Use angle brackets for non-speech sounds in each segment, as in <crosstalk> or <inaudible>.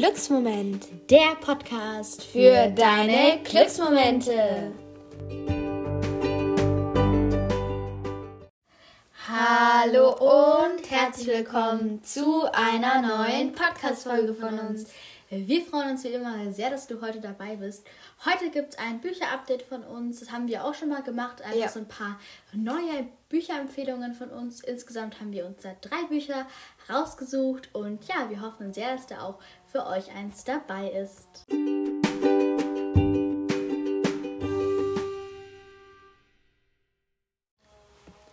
Glücksmoment, der Podcast für deine Glücksmomente. Hallo und herzlich willkommen zu einer neuen Podcast-Folge von uns. Wir freuen uns wie immer sehr, dass du heute dabei bist. Heute gibt es ein Bücherupdate von uns. Das haben wir auch schon mal gemacht. Einfach ja. so ein paar neue Bücherempfehlungen von uns. Insgesamt haben wir uns da drei Bücher rausgesucht. Und ja, wir hoffen sehr, dass da auch für euch eins dabei ist.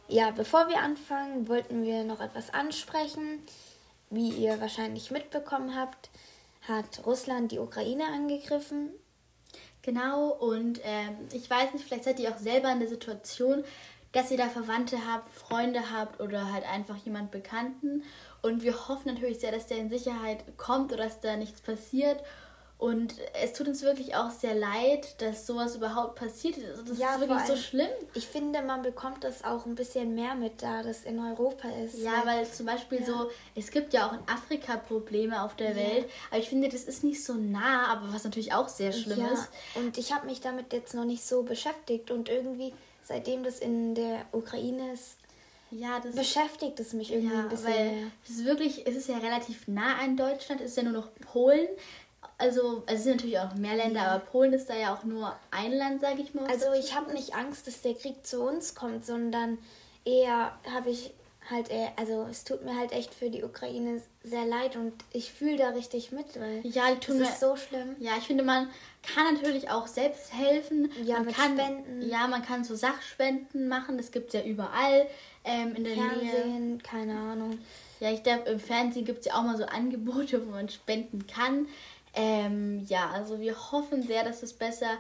Ja, bevor wir anfangen, wollten wir noch etwas ansprechen. Wie ihr wahrscheinlich mitbekommen habt, hat Russland die Ukraine angegriffen. Genau, und ähm, ich weiß nicht, vielleicht seid ihr auch selber in der Situation, dass ihr da Verwandte habt, Freunde habt oder halt einfach jemand Bekannten. Und wir hoffen natürlich sehr, dass der in Sicherheit kommt oder dass da nichts passiert. Und es tut uns wirklich auch sehr leid, dass sowas überhaupt passiert ist. Also das ja, ist wirklich so schlimm. Ich finde, man bekommt das auch ein bisschen mehr mit, da das in Europa ist. Ja, weil, weil zum Beispiel ja. so, es gibt ja auch in Afrika Probleme auf der ja. Welt, aber ich finde, das ist nicht so nah, aber was natürlich auch sehr schlimm ja. ist. Und ich habe mich damit jetzt noch nicht so beschäftigt und irgendwie, seitdem das in der Ukraine ist, ja, das beschäftigt es mich irgendwie ja, ein bisschen. Weil es ist wirklich, es ist ja relativ nah an Deutschland, es ist ja nur noch Polen also, es sind natürlich auch mehr Länder, ja. aber Polen ist da ja auch nur ein Land, sage ich mal. Also ich habe nicht Angst, dass der Krieg zu uns kommt, sondern eher habe ich halt, eher, also es tut mir halt echt für die Ukraine sehr leid und ich fühle da richtig mit, weil ja, die tun das ist so schlimm. Ja, ich finde, man kann natürlich auch selbst helfen. Ja, man kann, Spenden. Ja, man kann so Sachspenden machen, das gibt es ja überall ähm, in der Fernsehen, Nähe. keine Ahnung. Ja, ich glaube, im Fernsehen gibt es ja auch mal so Angebote, wo man spenden kann. Ähm, ja, also wir hoffen sehr, dass es besser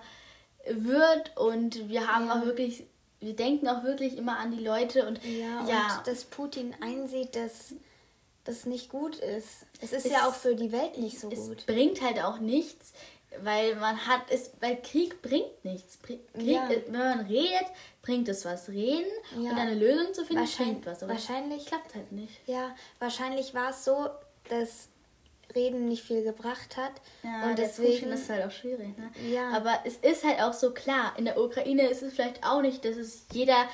wird und wir haben ja. auch wirklich, wir denken auch wirklich immer an die Leute und ja, ja. und dass Putin einsieht, dass das nicht gut ist. Es ist es, ja auch für die Welt nicht so es gut. Es bringt halt auch nichts, weil man hat es, weil Krieg bringt nichts. Krieg, ja. Wenn man redet, bringt es was. Reden ja. und eine Lösung zu finden, bringt was. Aber wahrscheinlich klappt halt nicht. Ja, wahrscheinlich war es so, dass Reden nicht viel gebracht hat. Ja, und deswegen ist halt auch schwierig. Ne? Ja. Aber es ist halt auch so klar, in der Ukraine ist es vielleicht auch nicht, dass es jeder,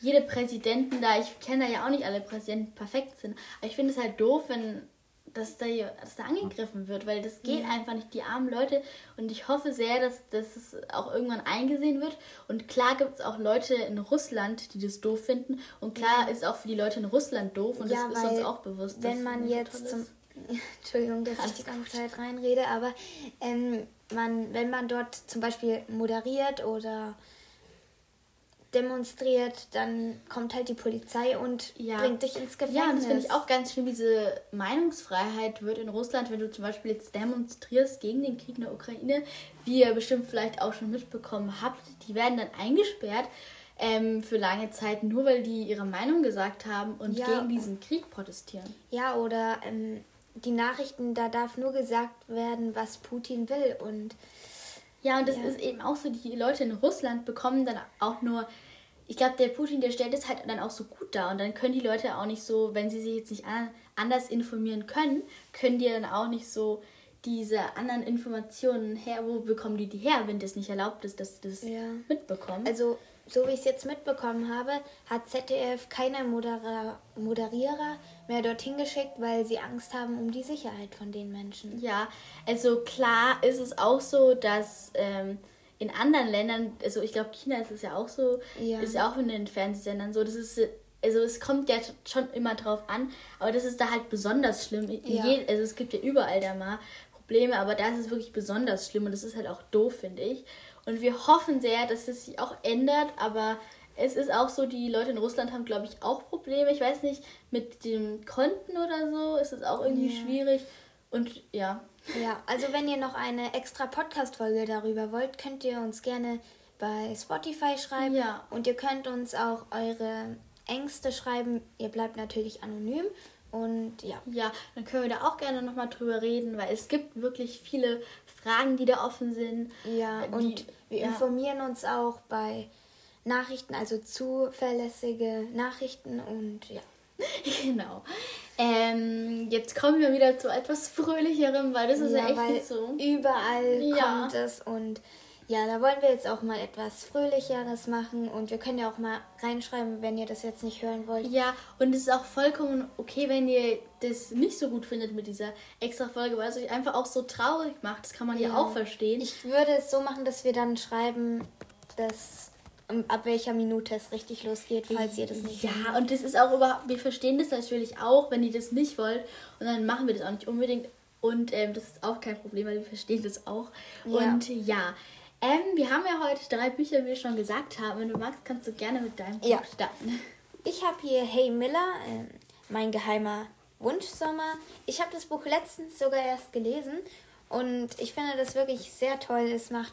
jede Präsidenten da, ich kenne da ja auch nicht alle Präsidenten perfekt sind, aber ich finde es halt doof, wenn dass da, dass da angegriffen wird, weil das geht ja. einfach nicht, die armen Leute. Und ich hoffe sehr, dass, dass es auch irgendwann eingesehen wird. Und klar gibt es auch Leute in Russland, die das doof finden. Und klar ja. ist auch für die Leute in Russland doof. Und ja, das ist uns auch bewusst. Wenn man jetzt zum, Entschuldigung, dass Alles ich die ganze Zeit reinrede, aber ähm, man, wenn man dort zum Beispiel moderiert oder demonstriert, dann kommt halt die Polizei und ja. bringt dich ins Gefängnis. Ja, das finde ich auch ganz schlimm. Diese Meinungsfreiheit wird in Russland, wenn du zum Beispiel jetzt demonstrierst gegen den Krieg in der Ukraine, wie ihr bestimmt vielleicht auch schon mitbekommen habt, die werden dann eingesperrt ähm, für lange Zeit, nur weil die ihre Meinung gesagt haben und ja. gegen diesen Krieg protestieren. Ja, oder ähm, die Nachrichten, da darf nur gesagt werden, was Putin will. Und ja, und das ja. ist eben auch so, die Leute in Russland bekommen dann auch nur, ich glaube, der Putin, der stellt es halt dann auch so gut dar. Und dann können die Leute auch nicht so, wenn sie sich jetzt nicht anders informieren können, können die dann auch nicht so diese anderen Informationen her, wo bekommen die die her, wenn das nicht erlaubt ist, dass sie das ja. mitbekommen? Also so wie ich es jetzt mitbekommen habe, hat ZDF keine Modera Moderierer mehr dorthin geschickt, weil sie Angst haben um die Sicherheit von den Menschen. Ja, also klar ist es auch so, dass ähm, in anderen Ländern, also ich glaube China ist es ja auch so, ja. ist ja auch in den Fernsehsendern so, das ist also es kommt ja schon immer drauf an, aber das ist da halt besonders schlimm. Ja. also es gibt ja überall da mal Probleme, aber da ist es wirklich besonders schlimm und das ist halt auch doof, finde ich. Und wir hoffen sehr, dass das sich auch ändert, aber es ist auch so, die Leute in Russland haben, glaube ich, auch Probleme. Ich weiß nicht, mit dem Konten oder so ist es auch irgendwie ja. schwierig. Und ja. Ja, also wenn ihr noch eine extra Podcast-Folge darüber wollt, könnt ihr uns gerne bei Spotify schreiben. Ja. Und ihr könnt uns auch eure Ängste schreiben. Ihr bleibt natürlich anonym. Und ja. Ja, dann können wir da auch gerne nochmal drüber reden, weil es gibt wirklich viele Fragen, die da offen sind. Ja, die, und wir ja. informieren uns auch bei Nachrichten, also zuverlässige Nachrichten und ja. <laughs> genau. Ähm, jetzt kommen wir wieder zu etwas Fröhlicherem, weil das ist ja, ja echt so. Überall ja. kommt es und ja, da wollen wir jetzt auch mal etwas Fröhlicheres machen und wir können ja auch mal reinschreiben, wenn ihr das jetzt nicht hören wollt. Ja, und es ist auch vollkommen okay, wenn ihr das nicht so gut findet mit dieser extra Folge, weil es euch einfach auch so traurig macht. Das kann man ja, ja auch verstehen. Ich würde es so machen, dass wir dann schreiben, dass ähm, ab welcher Minute es richtig losgeht, falls ihr das nicht Ja, wollt. und das ist auch überhaupt, wir verstehen das natürlich auch, wenn ihr das nicht wollt. Und dann machen wir das auch nicht unbedingt. Und ähm, das ist auch kein Problem, weil wir verstehen das auch. Ja. Und ja, ähm, wir haben ja heute drei Bücher, wie wir schon gesagt haben. Wenn du magst, kannst du gerne mit deinem Buch ja. starten. Ich habe hier Hey Miller, äh, mein geheimer Wunschsommer. Ich habe das Buch letztens sogar erst gelesen und ich finde das wirklich sehr toll. Es macht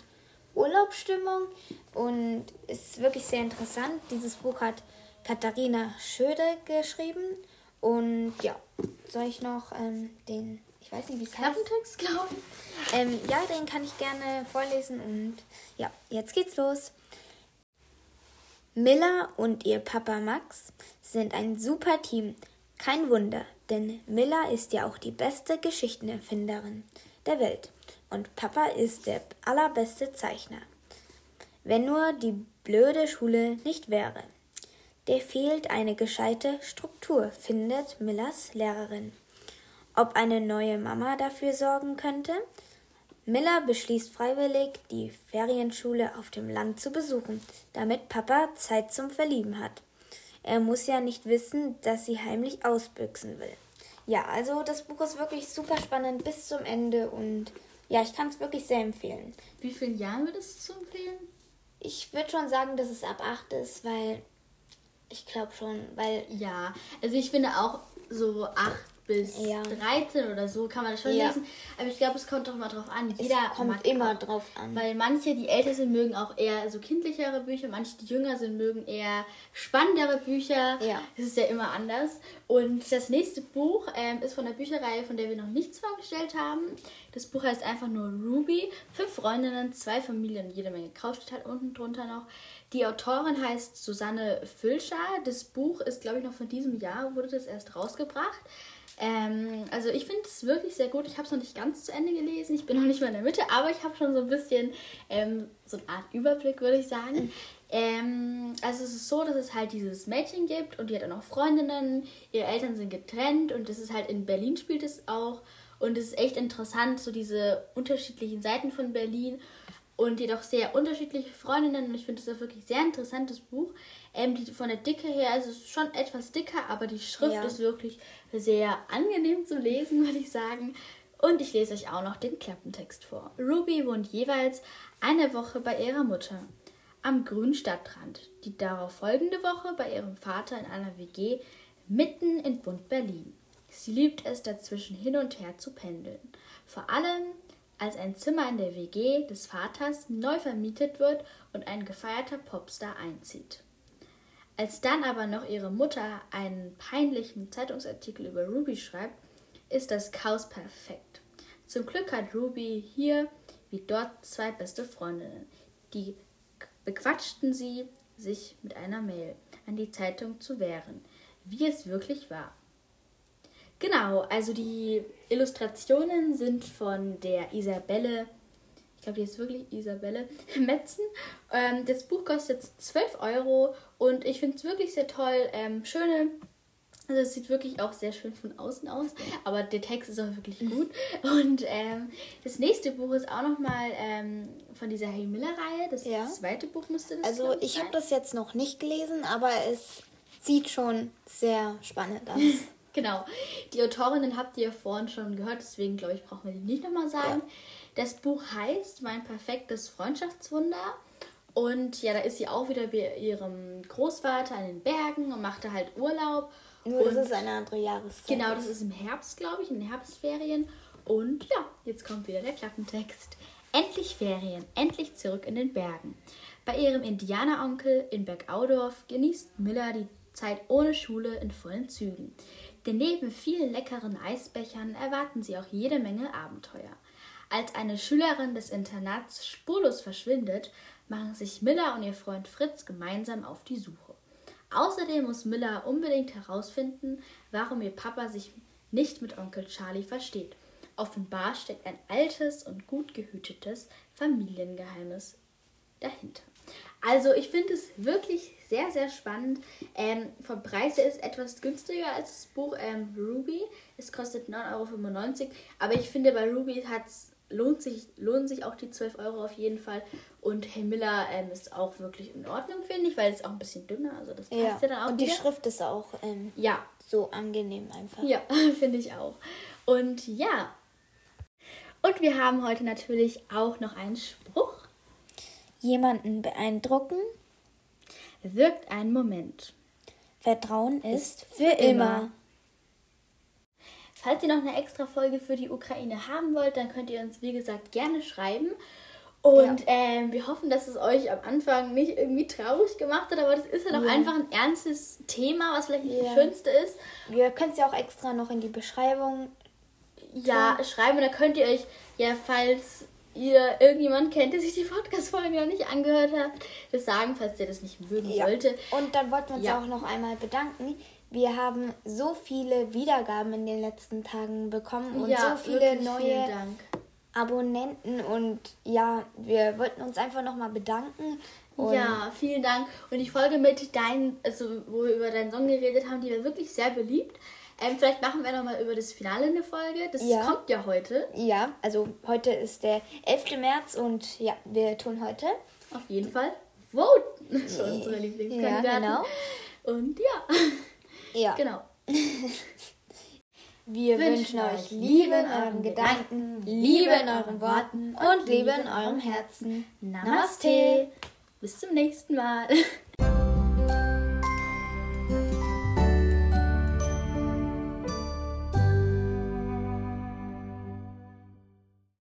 Urlaubsstimmung und ist wirklich sehr interessant. Dieses Buch hat Katharina Schöde geschrieben und ja, soll ich noch ähm, den ich weiß nicht, wie es Klappentext, glaube ich. Ähm, ja, den kann ich gerne vorlesen und ja, jetzt geht's los. Miller und ihr Papa Max sind ein super Team. Kein Wunder, denn Miller ist ja auch die beste Geschichtenerfinderin der Welt und Papa ist der allerbeste Zeichner. Wenn nur die blöde Schule nicht wäre. Der fehlt eine gescheite Struktur, findet Millers Lehrerin ob eine neue Mama dafür sorgen könnte. Miller beschließt freiwillig, die Ferienschule auf dem Land zu besuchen, damit Papa Zeit zum Verlieben hat. Er muss ja nicht wissen, dass sie heimlich ausbüchsen will. Ja, also das Buch ist wirklich super spannend bis zum Ende und ja, ich kann es wirklich sehr empfehlen. Wie vielen Jahren würdest du empfehlen? Ich würde schon sagen, dass es ab 8 ist, weil ich glaube schon, weil. Ja, also ich finde auch so 8 bis ja. 13 oder so kann man das schon ja. lesen. Aber ich glaube, es kommt doch mal drauf an. Es Jeder kommt immer auch, drauf an. Weil manche, die älter sind, mögen auch eher so kindlichere Bücher, manche, die jünger sind, mögen eher spannendere Bücher. Ja. Das ist ja immer anders. Und das nächste Buch ähm, ist von der Bücherreihe, von der wir noch nichts vorgestellt haben. Das Buch heißt einfach nur Ruby. Fünf Freundinnen, zwei Familien jede Menge Kraut steht halt unten drunter noch. Die Autorin heißt Susanne Füllscher. Das Buch ist, glaube ich, noch von diesem Jahr, wurde das erst rausgebracht. Ähm, also ich finde es wirklich sehr gut. Ich habe es noch nicht ganz zu Ende gelesen. Ich bin noch nicht mal in der Mitte, aber ich habe schon so ein bisschen ähm, so eine Art Überblick, würde ich sagen. Mhm. Ähm, also es ist so, dass es halt dieses Mädchen gibt und die hat auch noch Freundinnen. Ihre Eltern sind getrennt und das ist halt in Berlin spielt es auch. Und es ist echt interessant, so diese unterschiedlichen Seiten von Berlin und jedoch sehr unterschiedliche Freundinnen. Und ich finde es ein wirklich sehr interessantes Buch. Ähm, die, von der Dicke her ist es schon etwas dicker, aber die Schrift ja. ist wirklich sehr angenehm zu lesen, <laughs> würde ich sagen. Und ich lese euch auch noch den Klappentext vor. Ruby wohnt jeweils eine Woche bei ihrer Mutter am grünen Stadtrand, die darauf folgende Woche bei ihrem Vater in einer WG mitten in Bund Berlin. Sie liebt es dazwischen hin und her zu pendeln. Vor allem als ein Zimmer in der WG des Vaters neu vermietet wird und ein gefeierter Popstar einzieht. Als dann aber noch ihre Mutter einen peinlichen Zeitungsartikel über Ruby schreibt, ist das Chaos perfekt. Zum Glück hat Ruby hier wie dort zwei beste Freundinnen. Die bequatschten sie, sich mit einer Mail an die Zeitung zu wehren, wie es wirklich war. Genau, also die Illustrationen sind von der Isabelle, ich glaube, die ist wirklich Isabelle <laughs> Metzen. Ähm, das Buch kostet 12 Euro und ich finde es wirklich sehr toll. Ähm, schöne, also es sieht wirklich auch sehr schön von außen aus, aber der Text ist auch wirklich gut. Und ähm, das nächste Buch ist auch nochmal ähm, von dieser Hey Miller-Reihe. Das ja. zweite Buch müsste das Also ich, ich habe das jetzt noch nicht gelesen, aber es sieht schon sehr spannend aus. <laughs> Genau. Die Autorinnen habt ihr ja vorhin schon gehört, deswegen glaube ich, brauchen wir die nicht nochmal sagen. Ja. Das Buch heißt Mein perfektes Freundschaftswunder. Und ja, da ist sie auch wieder bei ihrem Großvater in den Bergen und macht da halt Urlaub. Nur und das ist eine andere Jahreszeit. Genau, das ist im Herbst, glaube ich, in den Herbstferien. Und ja, jetzt kommt wieder der Klappentext. Endlich Ferien, endlich zurück in den Bergen. Bei ihrem Indianeronkel in Bergaudorf genießt Miller die Zeit ohne Schule in vollen Zügen. Denn neben vielen leckeren Eisbechern erwarten sie auch jede Menge Abenteuer. Als eine Schülerin des Internats spurlos verschwindet, machen sich Miller und ihr Freund Fritz gemeinsam auf die Suche. Außerdem muss Miller unbedingt herausfinden, warum ihr Papa sich nicht mit Onkel Charlie versteht. Offenbar steckt ein altes und gut gehütetes Familiengeheimnis dahinter. Also ich finde es wirklich sehr, sehr spannend. Ähm, vom Preis her ist es etwas günstiger als das Buch ähm, Ruby. Es kostet 9,95 Euro. Aber ich finde, bei Ruby hat's, lohnt, sich, lohnen sich auch die 12 Euro auf jeden Fall. Und Hey Miller ähm, ist auch wirklich in Ordnung, finde ich, weil es auch ein bisschen dünner Also das passt ja, ja dann auch. Und die wieder. Schrift ist auch ähm, ja. so angenehm einfach. Ja, <laughs> finde ich auch. Und ja. Und wir haben heute natürlich auch noch einen Spruch. Jemanden beeindrucken wirkt ein Moment. Vertrauen ist, für immer. Falls ihr noch eine extra Folge für die Ukraine haben wollt, dann könnt ihr uns, wie gesagt, gerne schreiben. Und ja. ähm, wir hoffen, dass es euch am Anfang nicht irgendwie traurig gemacht hat, aber das ist halt auch ja. einfach ein ernstes Thema, was vielleicht nicht ja. das Schönste ist. Wir können es ja auch extra noch in die Beschreibung ja, schreiben. Da könnt ihr euch ja, falls ihr irgendjemand kennt, der sich die Podcast-Folge noch nicht angehört hat, das sagen, falls der das nicht mögen ja. sollte. Und dann wollten wir uns ja. auch noch einmal bedanken. Wir haben so viele Wiedergaben in den letzten Tagen bekommen und ja, so viele neue Abonnenten und ja, wir wollten uns einfach nochmal bedanken. ja, vielen Dank. Und die Folge mit deinen, also wo wir über deinen Song geredet haben, die war wirklich sehr beliebt. Ähm, vielleicht machen wir nochmal über das Finale eine Folge. Das ja. kommt ja heute. Ja, also heute ist der 11. März und ja, wir tun heute. Auf jeden Fall voten für unsere Lieblingskandidaten. Ja, genau. Und ja. Ja. Genau. <laughs> Wir wünschen euch Liebe in euren Gedanken, Liebe in euren Worten und Liebe in eurem Herzen. Namaste. Bis zum nächsten Mal. <laughs>